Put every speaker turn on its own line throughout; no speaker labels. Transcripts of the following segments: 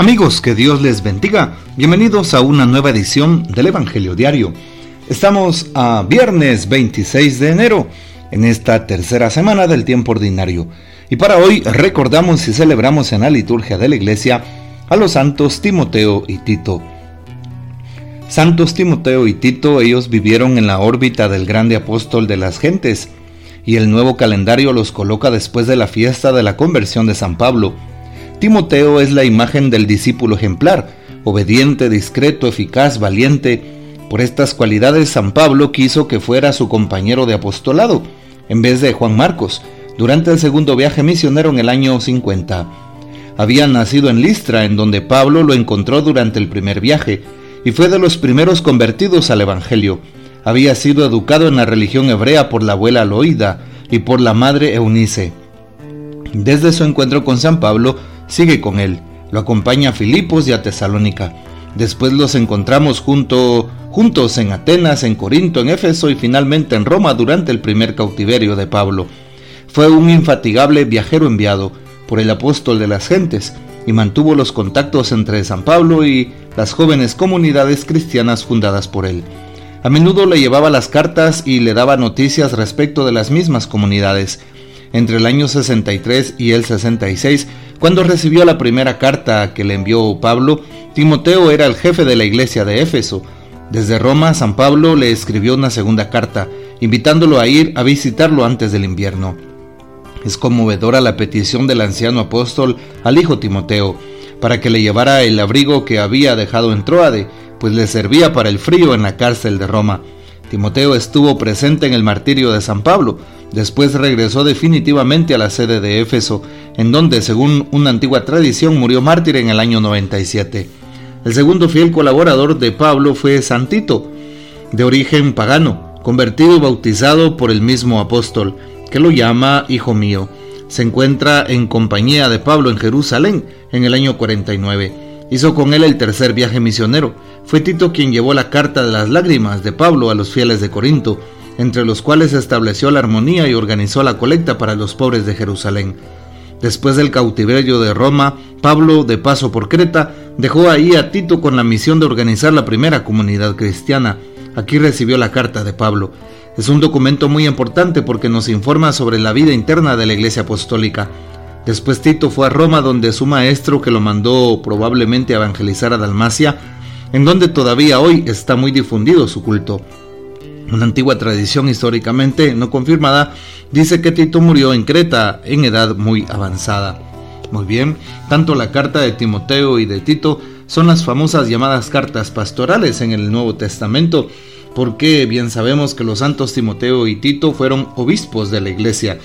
Amigos, que Dios les bendiga. Bienvenidos a una nueva edición del Evangelio Diario. Estamos a viernes 26 de enero, en esta tercera semana del tiempo ordinario. Y para hoy recordamos y celebramos en la liturgia de la iglesia a los santos Timoteo y Tito. Santos Timoteo y Tito, ellos vivieron en la órbita del grande apóstol de las gentes, y el nuevo calendario los coloca después de la fiesta de la conversión de San Pablo Timoteo es la imagen del discípulo ejemplar, obediente, discreto, eficaz, valiente. Por estas cualidades San Pablo quiso que fuera su compañero de apostolado, en vez de Juan Marcos, durante el segundo viaje misionero en el año 50. Había nacido en Listra, en donde Pablo lo encontró durante el primer viaje, y fue de los primeros convertidos al Evangelio. Había sido educado en la religión hebrea por la abuela Loida y por la madre Eunice. Desde su encuentro con San Pablo, sigue con él, lo acompaña a Filipos y a Tesalónica. Después los encontramos junto, juntos en Atenas, en Corinto, en Éfeso y finalmente en Roma durante el primer cautiverio de Pablo. Fue un infatigable viajero enviado por el apóstol de las gentes y mantuvo los contactos entre San Pablo y las jóvenes comunidades cristianas fundadas por él. A menudo le llevaba las cartas y le daba noticias respecto de las mismas comunidades. Entre el año 63 y el 66 cuando recibió la primera carta que le envió Pablo, Timoteo era el jefe de la iglesia de Éfeso. Desde Roma, San Pablo le escribió una segunda carta, invitándolo a ir a visitarlo antes del invierno. Es conmovedora la petición del anciano apóstol al hijo Timoteo, para que le llevara el abrigo que había dejado en Troade, pues le servía para el frío en la cárcel de Roma. Timoteo estuvo presente en el martirio de San Pablo, después regresó definitivamente a la sede de Éfeso, en donde, según una antigua tradición, murió mártir en el año 97. El segundo fiel colaborador de Pablo fue Santito, de origen pagano, convertido y bautizado por el mismo apóstol, que lo llama Hijo mío. Se encuentra en compañía de Pablo en Jerusalén en el año 49 Hizo con él el tercer viaje misionero. Fue Tito quien llevó la carta de las lágrimas de Pablo a los fieles de Corinto, entre los cuales estableció la armonía y organizó la colecta para los pobres de Jerusalén. Después del cautiverio de Roma, Pablo, de paso por Creta, dejó ahí a Tito con la misión de organizar la primera comunidad cristiana. Aquí recibió la carta de Pablo. Es un documento muy importante porque nos informa sobre la vida interna de la Iglesia Apostólica. Después Tito fue a Roma donde su maestro, que lo mandó probablemente a evangelizar a Dalmacia, en donde todavía hoy está muy difundido su culto. Una antigua tradición históricamente no confirmada dice que Tito murió en Creta en edad muy avanzada. Muy bien, tanto la carta de Timoteo y de Tito son las famosas llamadas cartas pastorales en el Nuevo Testamento, porque bien sabemos que los santos Timoteo y Tito fueron obispos de la iglesia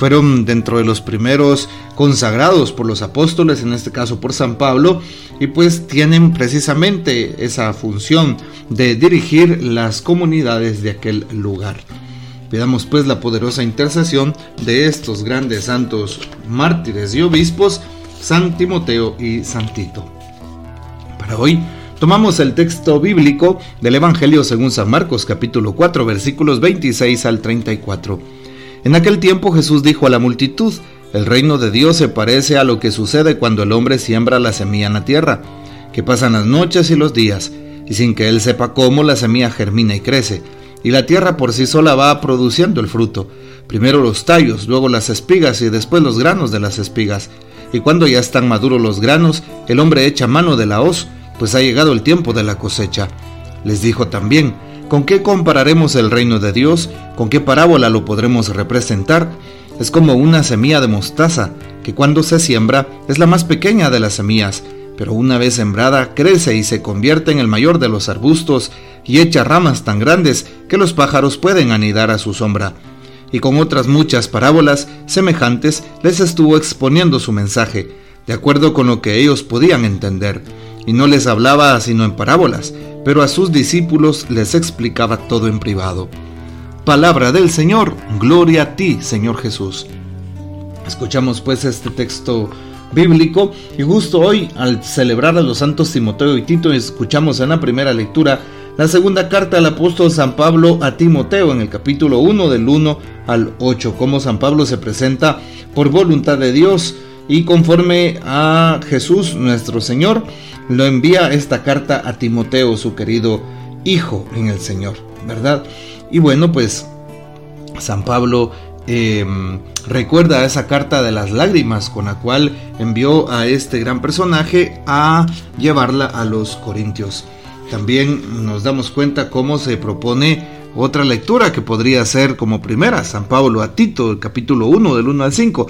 fueron dentro de los primeros consagrados por los apóstoles, en este caso por San Pablo, y pues tienen precisamente esa función de dirigir las comunidades de aquel lugar. Pidamos pues la poderosa intercesión de estos grandes santos mártires y obispos, San Timoteo y San Tito. Para hoy tomamos el texto bíblico del Evangelio según San Marcos capítulo 4 versículos 26 al 34. En aquel tiempo Jesús dijo a la multitud, el reino de Dios se parece a lo que sucede cuando el hombre siembra la semilla en la tierra, que pasan las noches y los días, y sin que él sepa cómo la semilla germina y crece, y la tierra por sí sola va produciendo el fruto, primero los tallos, luego las espigas y después los granos de las espigas. Y cuando ya están maduros los granos, el hombre echa mano de la hoz, pues ha llegado el tiempo de la cosecha. Les dijo también, ¿Con qué compararemos el reino de Dios? ¿Con qué parábola lo podremos representar? Es como una semilla de mostaza, que cuando se siembra es la más pequeña de las semillas, pero una vez sembrada crece y se convierte en el mayor de los arbustos y echa ramas tan grandes que los pájaros pueden anidar a su sombra. Y con otras muchas parábolas semejantes les estuvo exponiendo su mensaje, de acuerdo con lo que ellos podían entender, y no les hablaba sino en parábolas, pero a sus discípulos les explicaba todo en privado. Palabra del Señor, gloria a ti, Señor Jesús. Escuchamos pues este texto bíblico y justo hoy al celebrar a los santos Timoteo y Tito escuchamos en la primera lectura la segunda carta del apóstol San Pablo a Timoteo en el capítulo 1 del 1 al 8, cómo San Pablo se presenta por voluntad de Dios y conforme a Jesús nuestro Señor, lo envía esta carta a Timoteo, su querido hijo en el Señor, ¿verdad? Y bueno, pues San Pablo em, recuerda esa carta de las lágrimas con la cual envió a este gran personaje a llevarla a los Corintios. También nos damos cuenta cómo se propone otra lectura que podría ser como primera, San Pablo a Tito, el capítulo 1 del 1 al 5,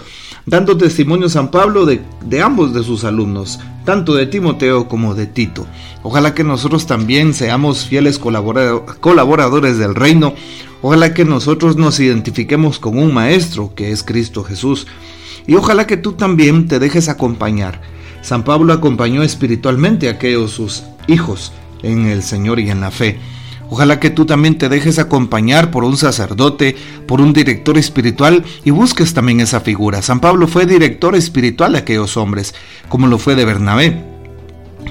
dando testimonio San Pablo de, de ambos de sus alumnos, tanto de Timoteo como de Tito. Ojalá que nosotros también seamos fieles colaboradores del reino, ojalá que nosotros nos identifiquemos con un maestro que es Cristo Jesús, y ojalá que tú también te dejes acompañar. San Pablo acompañó espiritualmente a aquellos sus hijos en el Señor y en la fe. Ojalá que tú también te dejes acompañar por un sacerdote, por un director espiritual y busques también esa figura. San Pablo fue director espiritual de aquellos hombres, como lo fue de Bernabé.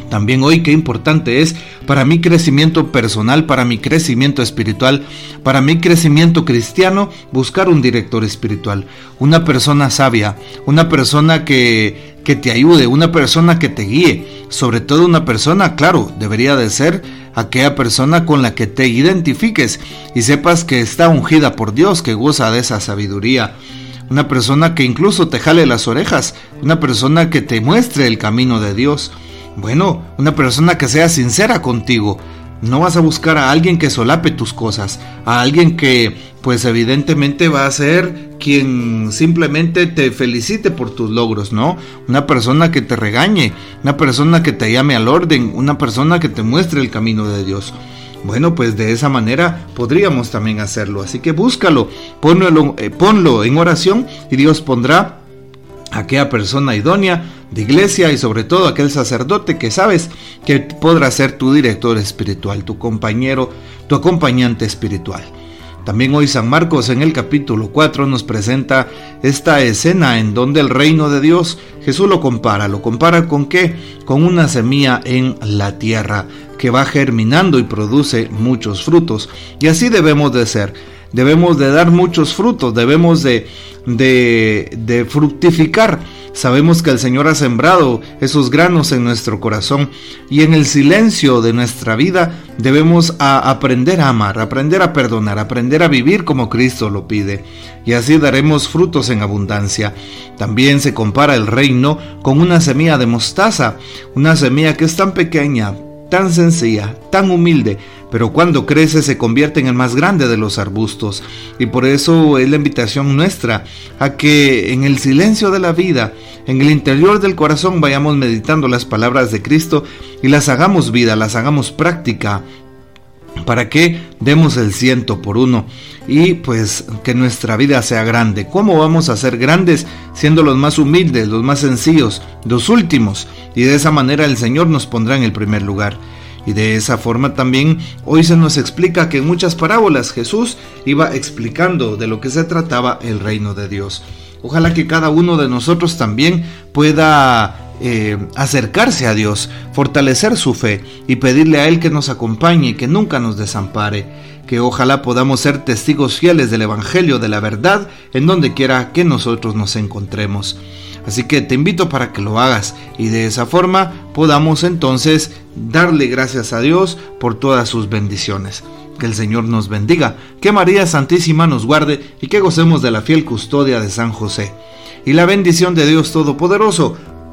También hoy qué importante es para mi crecimiento personal, para mi crecimiento espiritual, para mi crecimiento cristiano, buscar un director espiritual, una persona sabia, una persona que, que te ayude, una persona que te guíe, sobre todo una persona, claro, debería de ser aquella persona con la que te identifiques y sepas que está ungida por Dios, que goza de esa sabiduría. Una persona que incluso te jale las orejas, una persona que te muestre el camino de Dios. Bueno, una persona que sea sincera contigo, no vas a buscar a alguien que solape tus cosas, a alguien que pues evidentemente va a ser quien simplemente te felicite por tus logros, ¿no? Una persona que te regañe, una persona que te llame al orden, una persona que te muestre el camino de Dios. Bueno, pues de esa manera podríamos también hacerlo. Así que búscalo, ponlo, eh, ponlo en oración y Dios pondrá aquella persona idónea de iglesia y sobre todo aquel sacerdote que sabes que podrá ser tu director espiritual, tu compañero, tu acompañante espiritual. También hoy San Marcos en el capítulo 4 nos presenta esta escena en donde el reino de Dios Jesús lo compara. ¿Lo compara con qué? Con una semilla en la tierra que va germinando y produce muchos frutos. Y así debemos de ser debemos de dar muchos frutos, debemos de, de, fructificar. Sabemos que el Señor ha sembrado esos granos en nuestro corazón y en el silencio de nuestra vida debemos aprender a amar, aprender a perdonar, aprender a vivir como Cristo lo pide y así daremos frutos en abundancia. También se compara el reino con una semilla de mostaza, una semilla que es tan pequeña, tan sencilla, tan humilde, pero cuando crece se convierte en el más grande de los arbustos. Y por eso es la invitación nuestra a que en el silencio de la vida, en el interior del corazón, vayamos meditando las palabras de Cristo y las hagamos vida, las hagamos práctica, para que demos el ciento por uno y pues que nuestra vida sea grande. ¿Cómo vamos a ser grandes siendo los más humildes, los más sencillos, los últimos? Y de esa manera el Señor nos pondrá en el primer lugar. Y de esa forma también hoy se nos explica que en muchas parábolas Jesús iba explicando de lo que se trataba el reino de Dios. Ojalá que cada uno de nosotros también pueda eh, acercarse a Dios, fortalecer su fe y pedirle a Él que nos acompañe, que nunca nos desampare, que ojalá podamos ser testigos fieles del Evangelio, de la verdad, en donde quiera que nosotros nos encontremos. Así que te invito para que lo hagas y de esa forma podamos entonces darle gracias a Dios por todas sus bendiciones. Que el Señor nos bendiga, que María Santísima nos guarde y que gocemos de la fiel custodia de San José. Y la bendición de Dios Todopoderoso,